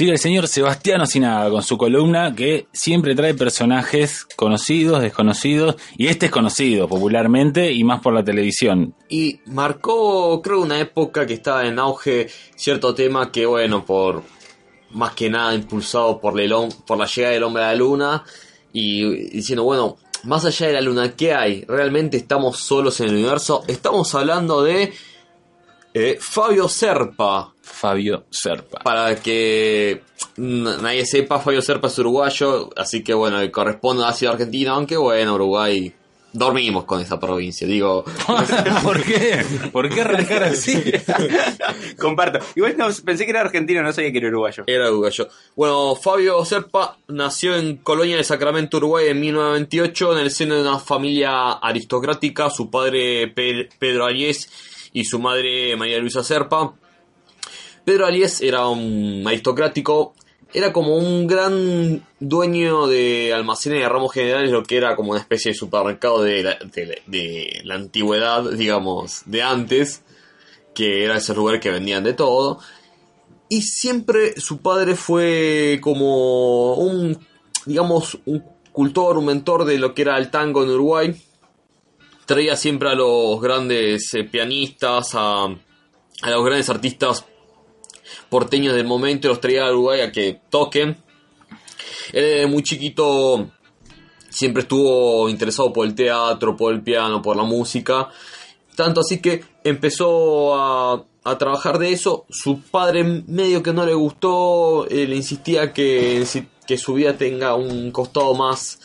Sigue el señor Sebastián Osinaga con su columna que siempre trae personajes conocidos, desconocidos, y este es conocido popularmente y más por la televisión. Y marcó, creo, una época que estaba en auge cierto tema que, bueno, por más que nada impulsado por, el, por la llegada del hombre a la luna y diciendo, bueno, más allá de la luna, ¿qué hay? ¿Realmente estamos solos en el universo? Estamos hablando de eh, Fabio Serpa. Fabio Serpa. Para que nadie sepa, Fabio Serpa es uruguayo, así que bueno, corresponde a Ciudad Argentina, aunque bueno, Uruguay dormimos con esa provincia, digo. ¿Por qué? ¿Por qué arrancar así? Comparto. Igual no, pensé que era argentino, no sabía que era uruguayo. Era uruguayo. Bueno, Fabio Serpa nació en Colonia de Sacramento, Uruguay en 1928 en el seno de una familia aristocrática. Su padre Pedro Ariés y su madre María Luisa Serpa. Pedro Ariés era un aristocrático era como un gran dueño de almacenes de ramos generales, lo que era como una especie de supermercado de la, de, la antigüedad, digamos, de antes, que era ese lugar que vendían de todo. Y siempre su padre fue como un, digamos, un cultor, un mentor de lo que era el tango en Uruguay. Traía siempre a los grandes eh, pianistas, a, a los grandes artistas porteños del momento los traía a Uruguay a que toquen. Él muy chiquito siempre estuvo interesado por el teatro, por el piano, por la música. Tanto así que empezó a, trabajar de eso. Su padre medio que no le gustó, eh, le insistía que, que su vida tenga un costado más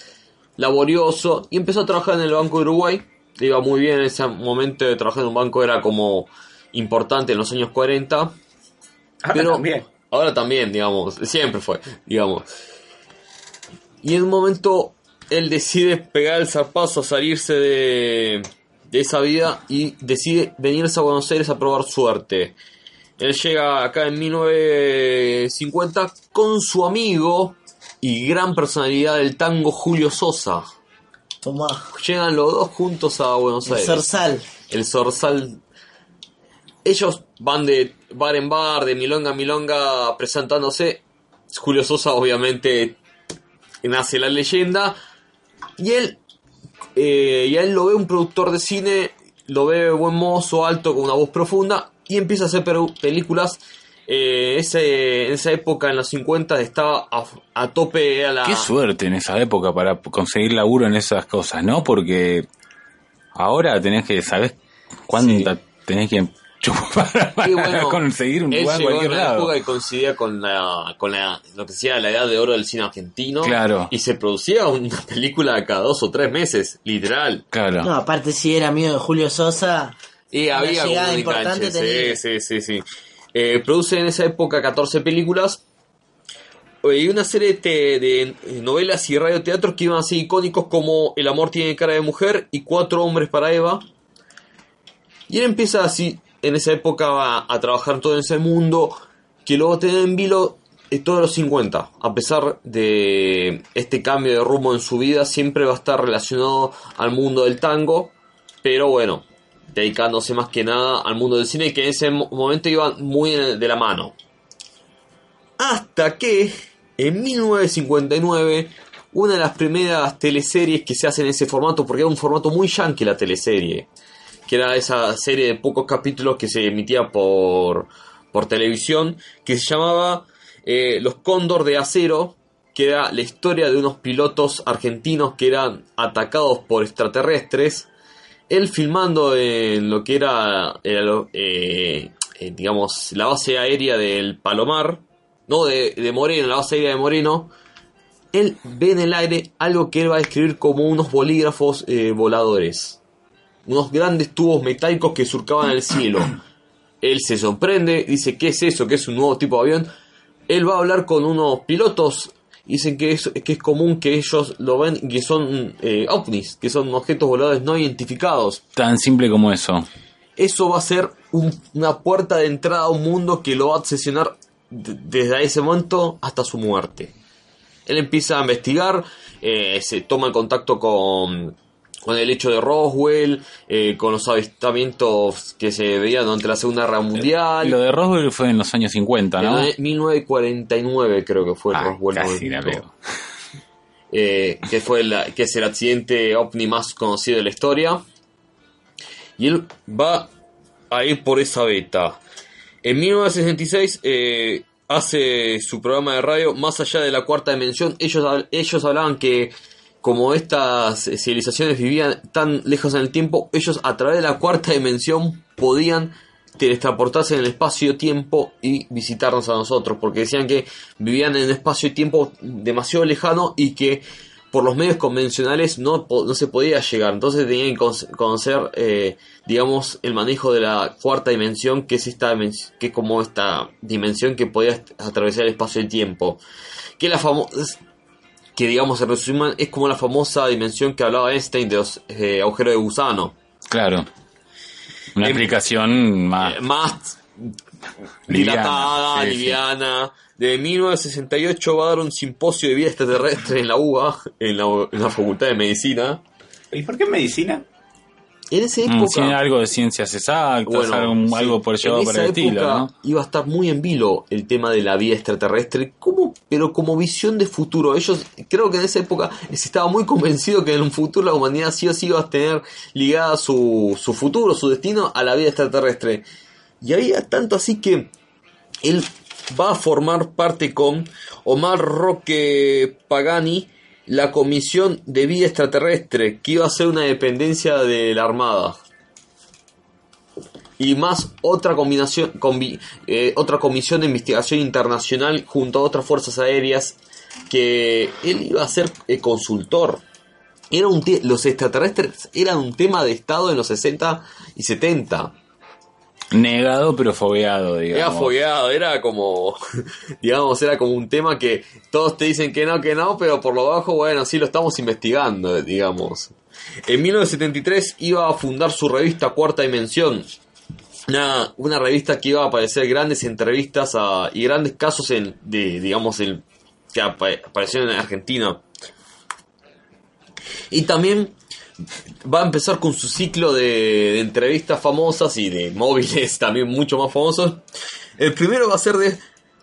laborioso. Y empezó a trabajar en el Banco de Uruguay. Iba muy bien en ese momento de trabajar en un banco, era como importante en los años 40. Ahora también. Ahora también, digamos. Siempre fue, digamos. Y en un momento él decide pegar el zarpazo, salirse de, de esa vida y decide venirse a Buenos Aires a probar suerte. Él llega acá en 1950 con su amigo y gran personalidad del tango Julio Sosa. Tomá. Llegan los dos juntos a Buenos Aires. El Zorzal. El Zorzal. Ellos van de bar en bar, de milonga a milonga presentándose. Julio Sosa obviamente nace la leyenda. Y él, eh, y él lo ve un productor de cine, lo ve buen mozo, alto, con una voz profunda, y empieza a hacer películas. Eh, ese, en esa época, en los 50, estaba a, tope. A la... Qué suerte en esa época para conseguir laburo en esas cosas, ¿no? Porque ahora tenés que, saber cuánta tenés que para, conseguir un lugar en cualquier lado. época que coincidía con la, con la, lo que sea la edad de oro del cine argentino. Claro. Y se producía una película cada dos o tres meses, literal. Claro. No, aparte si era amigo de Julio Sosa. Y había llegada importante Sí, sí, sí, sí. Eh, produce en esa época 14 películas y una serie de, novelas y radioteatros que iban a ser icónicos como El amor tiene cara de mujer y Cuatro hombres para Eva. Y él empieza así en esa época va a trabajar todo en ese mundo que luego tener en vilo todos los 50. A pesar de este cambio de rumbo en su vida, siempre va a estar relacionado al mundo del tango, pero bueno, dedicándose más que nada al mundo del cine, que en ese momento iba muy de la mano. Hasta que en 1959, una de las primeras teleseries que se hace en ese formato, porque era un formato muy yankee la teleserie, que era esa serie de pocos capítulos que se emitía por, por televisión, que se llamaba eh, Los Cóndor de Acero, que era la historia de unos pilotos argentinos que eran atacados por extraterrestres. Él filmando en lo que era, eh, eh, digamos, la base aérea del Palomar, no de, de Moreno, la base aérea de Moreno, él ve en el aire algo que él va a describir como unos bolígrafos voladores unos grandes tubos metálicos que surcaban el cielo. Él se sorprende, dice, ¿qué es eso? ¿Qué es un nuevo tipo de avión? Él va a hablar con unos pilotos, dicen que es, que es común que ellos lo ven y que son eh, ovnis, que son objetos voladores no identificados. Tan simple como eso. Eso va a ser una puerta de entrada a un mundo que lo va a obsesionar desde ese momento hasta su muerte. Él empieza a investigar, eh, se toma en contacto con con el hecho de Roswell, eh, con los avistamientos que se veían durante la Segunda Guerra Mundial. Lo de Roswell fue en los años 50, ¿no? En 1949 creo que fue Ah, Roswell. casi la 90. pego. eh, que fue la- que es el accidente ovni más conocido de la historia. Y él va a ir por esa beta. En 1966 eh, hace su programa de radio Más allá de la cuarta dimensión. Ellos, ellos hablaban que como estas civilizaciones vivían tan lejos en el tiempo, ellos a través de la cuarta dimensión podían teletransportarse en el espacio-tiempo y visitarnos a nosotros, porque decían que vivían en un espacio-tiempo demasiado lejano y que por los medios convencionales no, no se podía llegar, entonces tenían que con- conocer, eh, digamos, el manejo de la cuarta dimensión, que es esta que es como esta dimensión que podía atravesar el espacio y tiempo, que la famosa que digamos en resumen es como la famosa dimensión que hablaba Einstein de los eh, agujeros de gusano. Claro. Una Em- explicación más. Eh, más Liviana, dilatada, sí, sí. liviana. De 1968 va a dar un simposio de vida extraterrestre en la UBA, en la, en la Facultad de Medicina. ¿Y por qué medicina? En esa Mm, época, sí, algo de ciencias exactas, bueno, algo, sí, algo por llevado esa el estilo. Iba a estar muy en vilo el tema de la vida extraterrestre, como, pero como visión de futuro. Ellos, creo que en esa época se estaba muy convencido que en un futuro la humanidad sí o sí iba a tener ligada su, su futuro, su destino a la vida extraterrestre. Y había tanto así que él va a formar parte con Omar Roque Pagani la Comisión de Vida Extraterrestre, que iba a ser una dependencia de la Armada. Y más otra combinación, combi- eh, otra comisión de investigación internacional junto a otras fuerzas aéreas que él iba a ser eh, consultor. Era un los extraterrestres eran un tema de estado en los 60 y 70. Negado pero fogueado, digamos. Era fogueado, era como, digamos, era como un tema que todos te dicen que no, que no, pero por lo bajo, bueno, sí lo estamos investigando, digamos. En 1973 iba a fundar su revista Cuarta Dimensión, una, una revista que iba a aparecer grandes entrevistas a, y grandes casos en, de, digamos, en, que apa- aparecieron en Argentina. Y también va a empezar con su ciclo de, de entrevistas famosas y de móviles también mucho más famosos. El primero va a ser de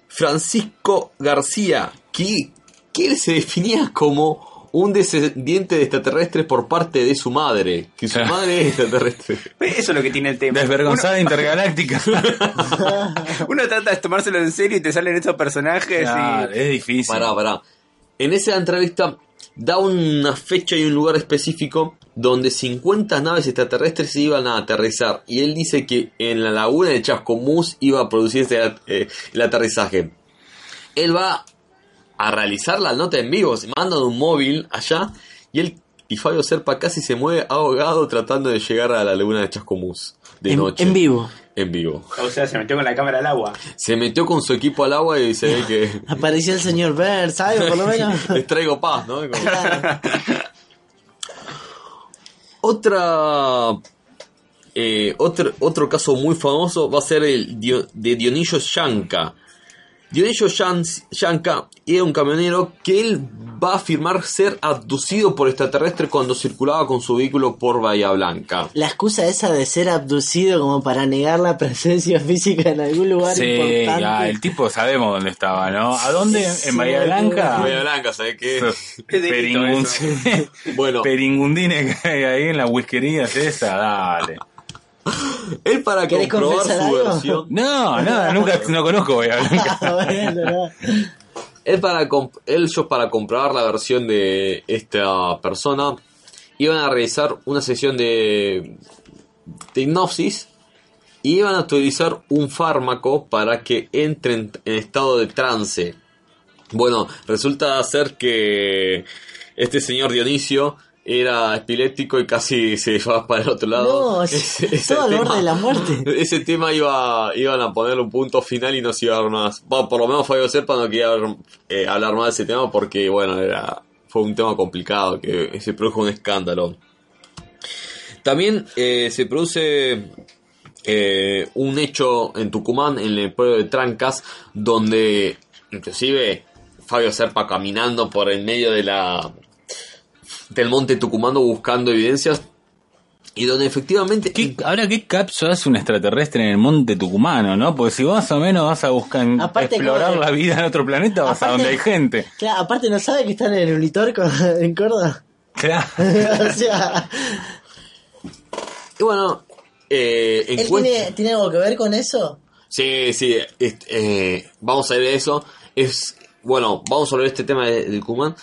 Francisco García, que, que él se definía como un descendiente de extraterrestres por parte de su madre, que su madre es extraterrestre. Eso es lo que tiene el tema. Desvergonzada intergaláctica. Uno, uno trata de tomárselo en serio y te salen estos personajes Claro, y... es difícil. Pará, pará. En esa entrevista da una fecha y un lugar específico donde 50 naves extraterrestres iban a aterrizar. Y él dice que en la laguna de Chascomús iba a producirse eh, el aterrizaje. Él va a realizar la nota en vivo, se manda un móvil allá y él y Fabio Serpa casi se mueve ahogado tratando de llegar a la laguna de Chascomús de En, noche. en vivo. En vivo. O sea, se metió con la cámara al agua. Se metió con su equipo al agua y se ve que Apareció el señor Burns, algo por lo menos. les traigo paz, ¿no? Como- Claro. Otra. eh, otro, otro caso muy famoso va a ser el de Dionisio Shanka. Dionisio Shanka era un camionero que él va a afirmar ser abducido por extraterrestres cuando circulaba con su vehículo por Bahía Blanca. La excusa esa de ser abducido como para negar la presencia física en algún lugar Sí, importante. ya, el tipo sabemos dónde estaba, ¿no? ¿A dónde? Sí, ¿En Bahía Blanca? Bahía Blanca, ¿sabes qué? Es delito Peringun- Bueno, Peringundines que hay ahí en las whiskerías esa, dale. él para ¿Querés comprobar su algo? versión. No, nada, nunca no conozco Bahía Blanca. Él para ellos para comprobar la versión de esta persona iban a realizar una sesión de, de hipnosis y iban a utilizar un fármaco para que entren en estado de trance. Bueno, resulta ser que este señor Dionisio era epiléptico y casi se va para el otro lado. No, Ese- es ese todo al borde de la muerte. ese tema iba, iban a poner un punto final y no se iba a dar más. Bueno, por lo menos Fabio Serpa no quería eh, hablar más de ese tema porque, bueno, era fue un tema complicado, que se produjo un escándalo. También eh, se produce eh, un hecho en Tucumán, en el pueblo de Trancas, donde inclusive Fabio Serpa caminando por el medio de la del monte tucumano buscando evidencias y donde efectivamente... ¿Qué, ahora, ¿qué capso hace un extraterrestre en el monte tucumano, no? Porque si vos más o menos vas a buscar explorar la vida en otro planeta, vas a donde hay gente. Claro, aparte no sabe que están en el Unitorco en Córdoba. Claro. o sea... Y bueno... Eh, ¿Él tiene, tiene, algo que ver con eso? Sí, sí. eh, vamos a ver eso. Es... Bueno, vamos a hablar de este tema de, de Tucumán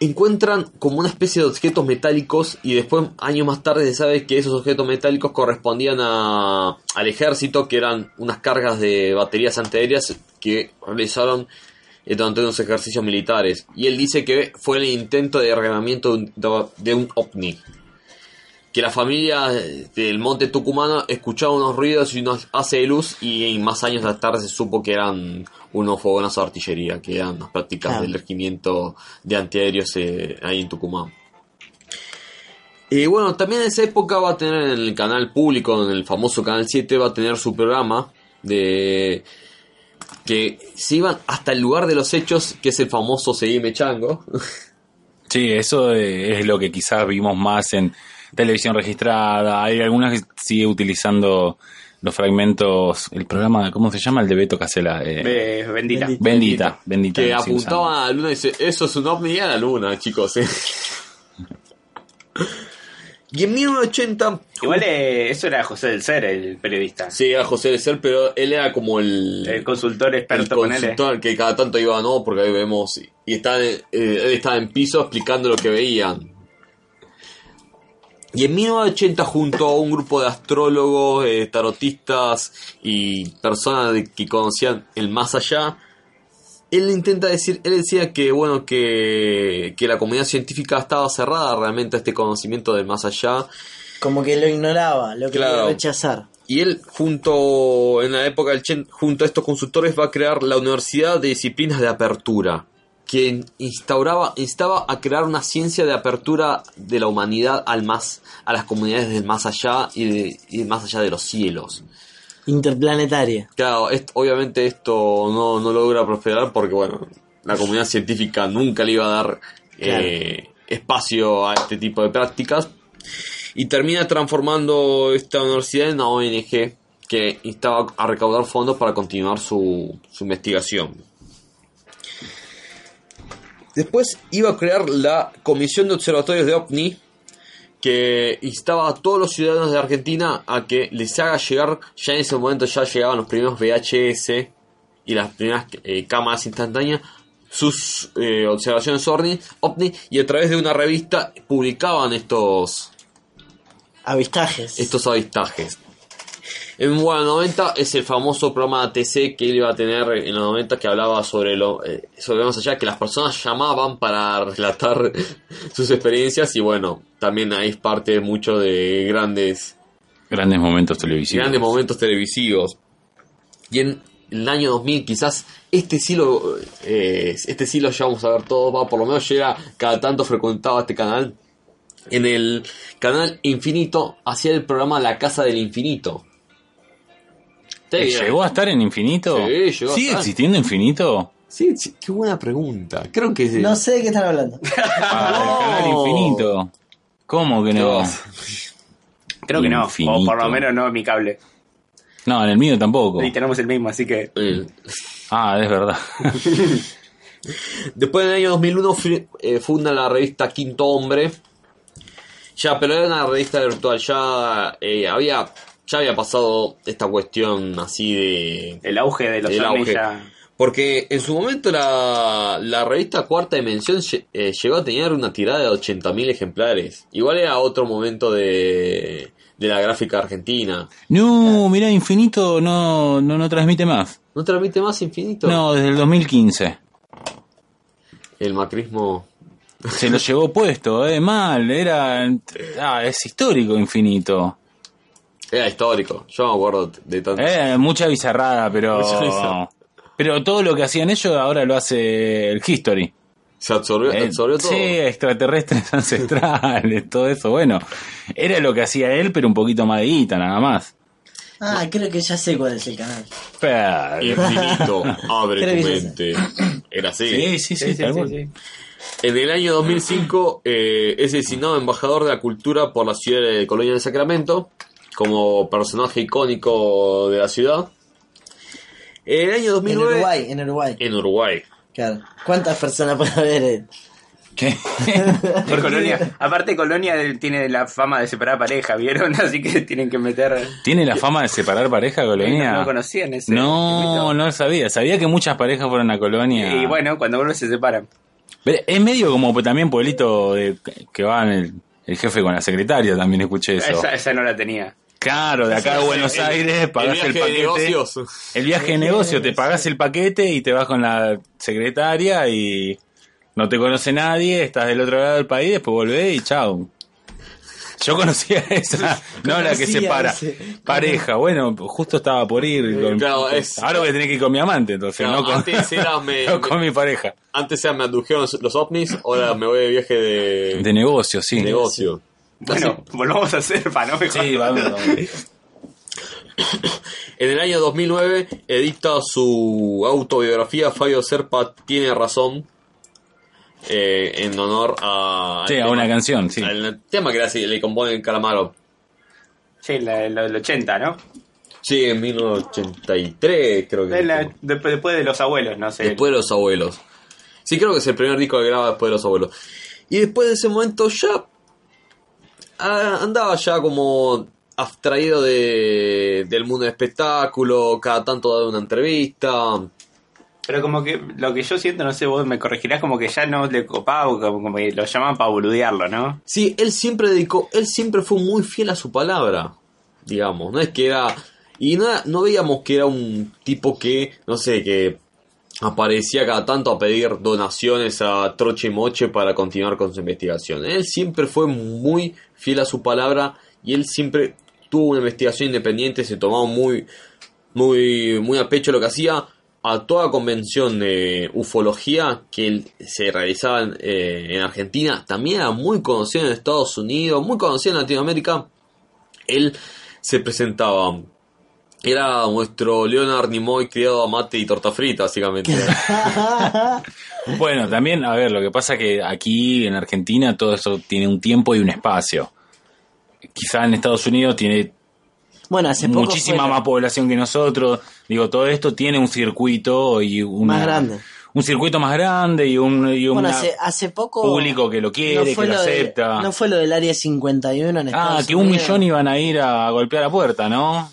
encuentran como una especie de objetos metálicos y después años más tarde se sabe que esos objetos metálicos correspondían a, al ejército que eran unas cargas de baterías antiaéreas que realizaron eh, durante unos ejercicios militares. Y él dice que fue el intento de derramamiento de un ovni. Que la familia del monte tucumano escuchaba unos ruidos y unos hace de luz y más años más tarde se supo que eran unos fogonazos de artillería, que eran las prácticas del regimiento de antiaéreos eh, ahí en Tucumán. Y bueno, también en esa época va a tener en el canal público, en el famoso Canal 7, va a tener su programa de que se iban hasta el lugar de los hechos, que es el famoso Seguime Chango. Sí, eso es lo que quizás vimos más en televisión registrada, hay algunas que sigue utilizando los fragmentos, el programa, ¿cómo se llama? El de Beto Casela. Eh, bendita. Bendita, bendita. Que apuntaba a la luna y dice, eso es un ovni a la luna, chicos. Eh". y en 1980... Igual eh, eso era José del Ser, el periodista. Sí, era José del Ser, pero él era como el... El consultor experto. El consultor que cada tanto iba, no, porque ahí vemos... Y está, él estaba en piso explicando lo que veían y en 1980 junto a un grupo de astrólogos, eh, tarotistas y personas que conocían el más allá, él intenta decir, él decía que bueno que, que la comunidad científica estaba cerrada realmente a este conocimiento del más allá. Como que lo ignoraba, lo quería rechazar. Y él, junto, en la época del Chen, junto a estos consultores, va a crear la Universidad de Disciplinas de Apertura que instauraba, instaba a crear una ciencia de apertura de la humanidad al más, a las comunidades del más allá y, de, más allá de los cielos. Interplanetaria. Claro, obviamente esto no, no, logra prosperar porque, bueno, la comunidad científica nunca le iba a dar eh, espacio a este tipo de prácticas y termina transformando esta universidad en una ONG que instaba a recaudar fondos para continuar su, su investigación. Después iba a crear la Comisión de Observatorios de OVNI, que instaba a todos los ciudadanos de Argentina a que les haga llegar, ya en ese momento ya llegaban los primeros VHS y las primeras eh, cámaras instantáneas, sus eh, observaciones OVNI, OVNI, y a través de una revista publicaban estos avistajes. Estos avistajes. En bueno, 90 es el famoso programa ATC que él iba a tener en los 90 que hablaba sobre lo eh, sobre más allá que las personas llamaban para relatar sus experiencias y bueno, también ahí es parte mucho de grandes grandes momentos televisivos. Grandes momentos televisivos. Y en el año 2000 quizás este sí lo eh, este sí lo llevamos a ver todos, va, por lo menos llega cada tanto frecuentaba este canal. En el canal Infinito hacía el programa La Casa del Infinito ¿Llegó a estar en Infinito? Sí, llegó ¿Sigue existiendo Infinito? Sí, qué buena pregunta. Creo que sí. No sé de qué están hablando. Ah, el canal Infinito. ¿Cómo que no? Creo que no. O por lo menos no en mi cable. No, en el mío tampoco. Y tenemos el mismo, así que. Ah, es verdad. Después del año 2001 eh, funda la revista Quinto Hombre. Ya, pero era una revista virtual. Ya eh, había ya había pasado esta cuestión así de... El auge de los auge. Porque en su momento la, la revista Cuarta Dimensión eh, llegó a tener una tirada de 80.000 ejemplares. Igual era otro momento de, de la gráfica argentina. No, mira, Infinito no, no, no transmite más. ¿No transmite más Infinito? No, desde el 2015. El macrismo... Se lo llevó puesto, eh, mal, era... Ah, es histórico Infinito. Era histórico, yo me acuerdo de tanto. Eh, mucha bizarrada, pero. Pero todo lo que hacían ellos ahora lo hace el History. Se absorbió, eh, todo. Sí, extraterrestres ancestrales, todo eso. Bueno, era lo que hacía él, pero un poquito más de guita, nada más. Ah, creo que ya sé cuál es el canal. Pero- Infinito, abre Creo tu mente. Era así. Sí, sí, sí, tal cual. En el año 2005 eh, es designado embajador de la cultura por la ciudad de Colonia del Sacramento como personaje icónico de la ciudad. En el año En 2009 Uruguay, en Uruguay. en Uruguay. Claro. ¿Cuántas personas puede haber? en- ¿Qué? De Colonia. Aparte, Colonia tiene la fama de separar pareja, ¿vieron? Así que tienen que meter. ¿Tiene la fama de separar pareja Colonia? No, no conocían ese. No, no sabía. Sabía que muchas parejas fueron a Colonia. Y bueno, cuando vuelven se separan. Pero es medio como también pueblito de, que va en el, el jefe con la secretaria, también escuché eso. Esa, esa no la tenía. Claro, de acá a Buenos El- Aires pagás el el, viaje de paquete. negocios. El viaje de negocio, te pagás el paquete y te vas con la secretaria y no te conoce nadie, estás del otro lado del país, después volvés y chao. Yo conocía esa, no la que separa. ese. Pareja, bueno, justo estaba por ir. Con, Claro, es- ahora voy a tener que ir con mi amante, entonces, Claro, no, con, antes era me- no con mi pareja. Antes ya me adujeron los, los ovnis, ahora me voy de viaje de, De negocio, sí. de negocio. Bueno, volvamos a hacer para no mejor. Sí, vamos. vamos. En el año 2009 edita su autobiografía Fabio Serpa Tiene Razón eh, en honor a, Sí, a una canción, sí. al tema que le, le compone el Calamaro. Sí, la, la- el 80, ¿no? Sí, en 1983 creo que. De la- fue. después, de los abuelos, no sé. Después de los abuelos. Sí, creo que es el primer disco que graba después de los abuelos. Y después de ese momento ya andaba ya como abstraído de, del mundo del espectáculo, cada tanto daba una entrevista. Pero como que lo que yo siento, no sé, vos me corregirás, como que ya no le copaba, como, como que lo llamaban para boludearlo, ¿no? Sí, él siempre dedicó, él siempre fue muy fiel a su palabra, digamos, no es que era, y no, no veíamos que era un tipo que, no sé, que aparecía cada tanto a pedir donaciones a troche moche para continuar con su investigación. Él siempre fue muy fiel a su palabra y él siempre tuvo una investigación independiente, se tomaba muy, muy, muy a pecho lo que hacía. A toda convención de ufología que se realizaba en, eh, en Argentina, también era muy conocido en Estados Unidos, muy conocido en Latinoamérica. Él se presentaba. Era nuestro Leonard Nimoy criado a mate y torta frita, básicamente. Bueno, también, a ver, lo que pasa que aquí en Argentina todo eso tiene un tiempo y un espacio. Quizá en Estados Unidos tiene Bueno, hace poco muchísima fue- más población que nosotros. Digo, todo esto tiene un circuito y una, Más grande. Un circuito más grande y un, y Bueno, hace, hace poco... público que lo quiere, que lo acepta. no fue lo del Área 51 en Ah, Estados que un Unidos. millón iban a ir a golpear la puerta, ¿no?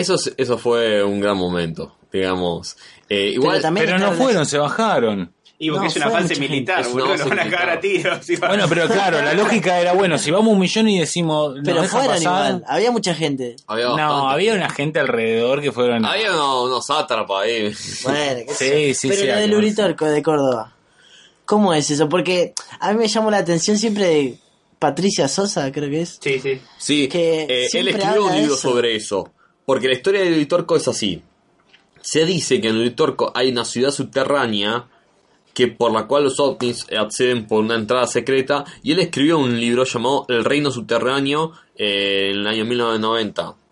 Eso, es- eso fue un gran momento, digamos. Eh, igual, Pero también Pero no fueron, se bajaron. Y porque No, es una fase militar, boludo, una lo van a cagar a tiros. y Bueno, pero claro, la lógica era, bueno, si vamos un millón y decimos, ¿nos Pero fueron pasar? igual, había mucha gente. había No, bastante. había una gente alrededor que fueron... Había unos, unos sátrapas ahí. Bueno, Sí, sí, Pero sí, lo del. Uritorco de Córdoba. ¿Cómo es eso? Porque a mí me llamó la atención siempre de Patricia Sosa, creo que es. Sí, sí. Sí, Que eh, él siempre escribió un libro eso. sobre eso. Porque la historia de Uritorco es así. Se dice que en Uritorco hay una ciudad subterránea que por la cual los ovnis acceden por una entrada secreta y él escribió un libro llamado El Reino Subterráneo eh, en el año 1990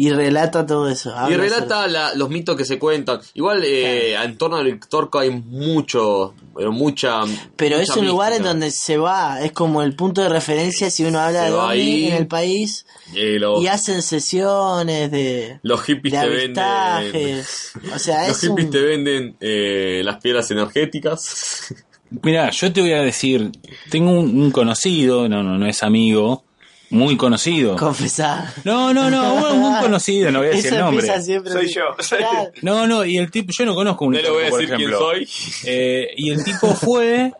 Y relata todo eso. y relata la- los mitos que se cuentan igual eh, en torno al Uritorco hay mucho pero mucha Pero es un lugar en donde se va, es como el punto de referencia si uno habla Se de ahí. en el país Eh, los, y hacen sesiones de, los hippies de te venden. O sea, los es hippies un... te venden eh, las piedras energéticas Mira, yo te voy a decir, tengo un, un conocido, no, no, no es amigo, muy conocido. confesar. No, no, no, un, un conocido, no voy a decir Eso el nombre. siempre Soy yo. Claro. No, no, y el tipo, yo no conozco un No le voy a por decir quién soy. Eh, y el tipo fue,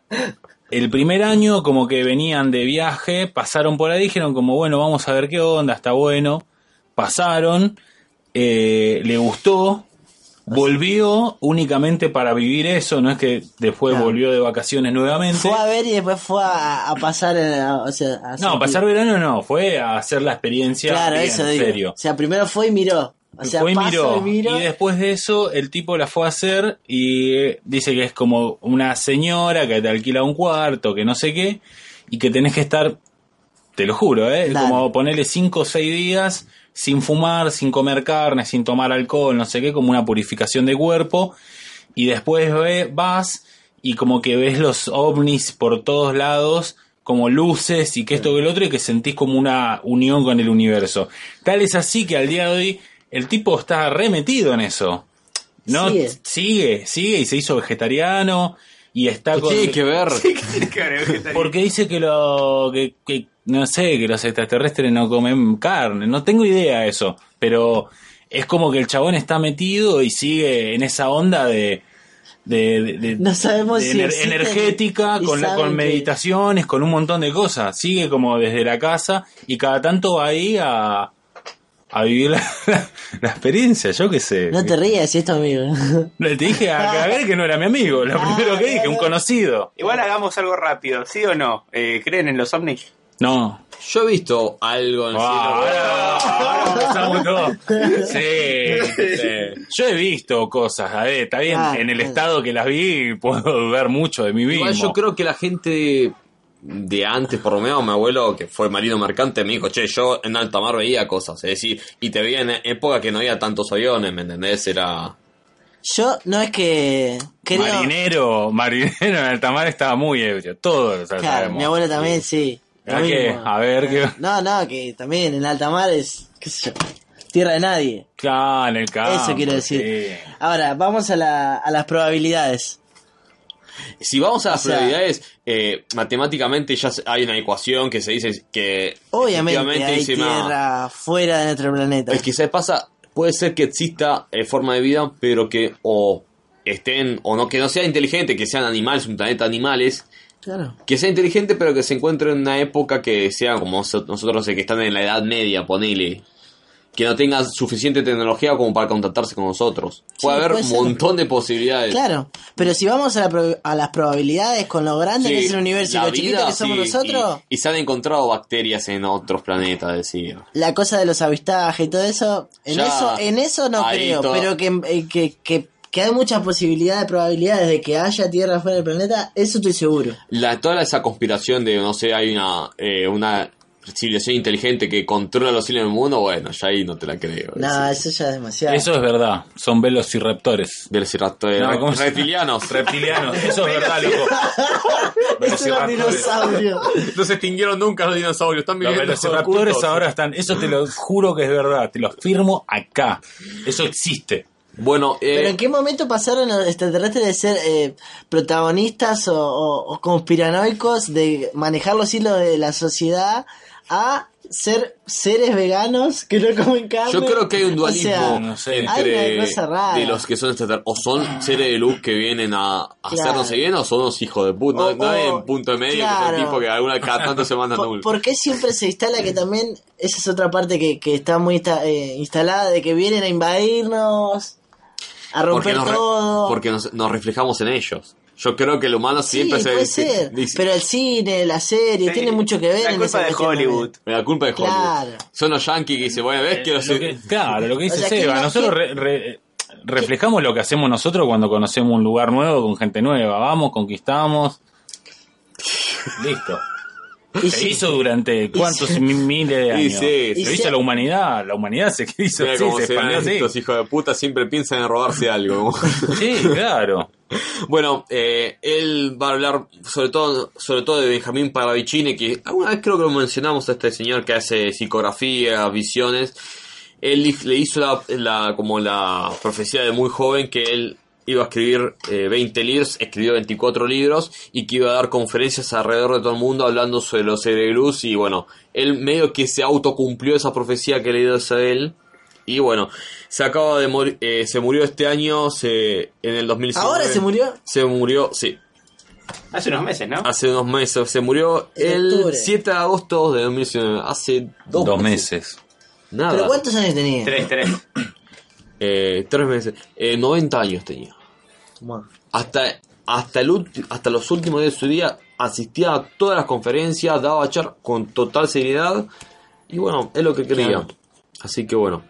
el primer año como que venían de viaje, pasaron por ahí, dijeron como, bueno, vamos a ver qué onda, está bueno. Pasaron, eh, le gustó, volvió únicamente para vivir eso, no es que después Claro. volvió de vacaciones nuevamente. Fue a ver y después fue a, a pasar, eh, a- o sea, a No, pasar verano no, fue a hacer la experiencia Claro, bien, eso en digo. serio. O sea, primero fue y miró. O sea, fue y miró, y después de eso el tipo la fue a hacer y eh, dice que es como una señora que te alquila un cuarto, que no sé qué, y que tenés que estar, te lo juro, ¿eh? Como ponerle 5 o 6 días sin fumar, sin comer carne, sin tomar alcohol, no sé qué, como una purificación de cuerpo. Y después ve- vas y como que ves los ovnis por todos lados, como luces y que esto que el otro, y que sentís como una unión con el universo. Tal es así que al día de hoy el tipo está remetido en eso. No, Sigue. sigue, sigue y se hizo vegetariano y está ¿Qué con... tiene que ver? ¿Qué tiene que ver el vegetariano? Porque dice que lo que, que no sé, que los extraterrestres no comen carne, no tengo idea de eso, pero es como que el chabón está metido y sigue en esa onda de de, de- de- No sabemos de si ener- energética y con la- con que- meditaciones, con un montón de cosas. Sigue como desde la casa y cada tanto va ahí a a vivir la, la experiencia, yo qué sé. No te rías, si es tu amigo. Te dije a, a ver que no era mi amigo, lo Ah, primero que dije, un conocido. Igual hagamos algo rápido, ¿sí o no? Eh, ¿Creen en los ovnis? No, Yo he visto algo en el Ah, cielo. ahora- ahora empezamos todo. Sí, sí. Yo he visto cosas, a ver, está bien, Ah, en el estado que las vi puedo dudar mucho de mismo. Igual yo creo que la gente de antes, por lo menos mi abuelo, que fue marino mercante, me dijo, che, yo en alta mar veía cosas, es decir, y te veía en época que no había tantos aviones, ¿me entendés? Era... Yo no es que creo. Marinero, marinero en alta mar estaba muy ebrio, todos lo Claro, sabemos. mi abuelo también, sí. Lo ¿A qué? mismo. A ver, ¿qué? No, no, que también en alta mar es, qué sé yo, tierra de nadie. Claro, en el campo. Eso quiero decir. sí. Ahora, vamos a, la, a las probabilidades. Si vamos a las O sea- probabilidades, eh, matemáticamente ya hay una ecuación que se dice que... Obviamente hay dice, "Ma, tierra fuera de nuestro planeta. Es que se pasa, puede ser que exista eh, forma de vida, pero que o estén, o no, que no sea inteligente, que sean animales, un planeta de animales, Claro. que sea inteligente, pero que se encuentre en una época que sea como so- nosotros, eh, que están en la Edad Media, ponele. Que no tengan suficiente tecnología como para contactarse con nosotros. Puede Sí, haber un montón de posibilidades. Claro, pero si vamos a, la pro- a las probabilidades con lo grande Sí, que es el universo y lo chiquito que somos sí, nosotros, Y, y se han encontrado bacterias en otros planetas, decía. la cosa de los avistajes y todo eso, en Ya, eso en eso no creo, todo- pero que, eh, que, que, que hay muchas posibilidades, probabilidades de que haya tierra fuera del planeta, eso estoy seguro. La, toda esa conspiración de, no sé, hay una, eh, una civilización inteligente que controla los hilos del mundo, bueno, ya ahí no te la creo. No, eso ya es demasiado. Eso es verdad, son velociraptores. Velociraptor- No, ¿cómo se- reptilianos. Reptilianos, eso es verdad, loco. Eso es un dinosaurio. No se extinguieron nunca los dinosaurios, están Los viviendo velociraptores ocultos. ahora están, eso te lo juro que es verdad, te lo firmo acá. Eso existe. Bueno, eh, Pero ¿en qué momento pasaron los extraterrestres de ser eh, protagonistas o, o- o conspiranoicos de manejar los hilos de la sociedad a ser seres veganos que no comen carne? yo creo que hay un O dualismo sea, no sé. hay entre de los que son extraterrestres. O son seres de luz que vienen a, a Claro. hacernos bien o son unos hijos de puta. O- No, hay un punto de medio que claro. son tipos que alguna cada tanto se mandan ¿Por, por qué siempre se instala que también, esa es otra parte que, que está muy insta- eh, instalada, de que vienen a invadirnos, a romper nos todo? porque nos, nos reflejamos en ellos. Yo creo que el humano sí, siempre se puede se- ser, dice- pero el cine, la serie, Sí, tiene mucho que ver La en culpa de también. Hollywood. la culpa de Hollywood. Claro. Son los yankees que dicen, bueno, ves que los... Lo que- claro, lo que dice O sea, Seba, no- nosotros que- re- re- reflejamos lo que hacemos nosotros cuando conocemos un lugar nuevo con gente nueva. Vamos, conquistamos. Listo. Y Se sí, hizo durante cuántos mi- miles de Y años. sí, se sí. hizo la humanidad, la humanidad se hizo Mira cómo se expandió estos hijos de puta siempre piensan en robarse algo. Sí, claro. bueno, eh, él va a hablar sobre todo sobre todo de Benjamín Paravicini, que alguna vez creo que lo mencionamos a este señor que hace psicografía, visiones. Él le hizo la, la- como la profecía de muy joven que él iba a escribir eh, 20 libros, escribió 24 libros y que iba a dar conferencias alrededor de todo el mundo hablando sobre los seres de luz y bueno, él medio que se autocumplió esa profecía que le dio a él y bueno, se acaba de morir, eh, se murió este año, se, en el 2019. ¿Ahora se murió? Se murió, sí, Hace unos meses, ¿no? hace unos meses. Se murió el octubre. 7 de agosto de 2019, hace dos, Dos meses. Nada, ¿Pero cuántos años tenía? Tres, tres. Eh, tres meses. Eh, 90 años tenía. Hasta, hasta, el ulti- hasta los últimos días de su día asistía a todas las conferencias, daba char con total seriedad. Y bueno, es lo que quería. Claro. Así que bueno,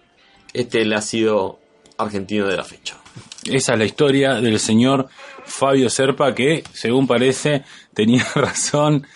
este le ha sido argentino de la fecha. Esa es la historia del señor Fabio Serpa que, según parece, tenía razón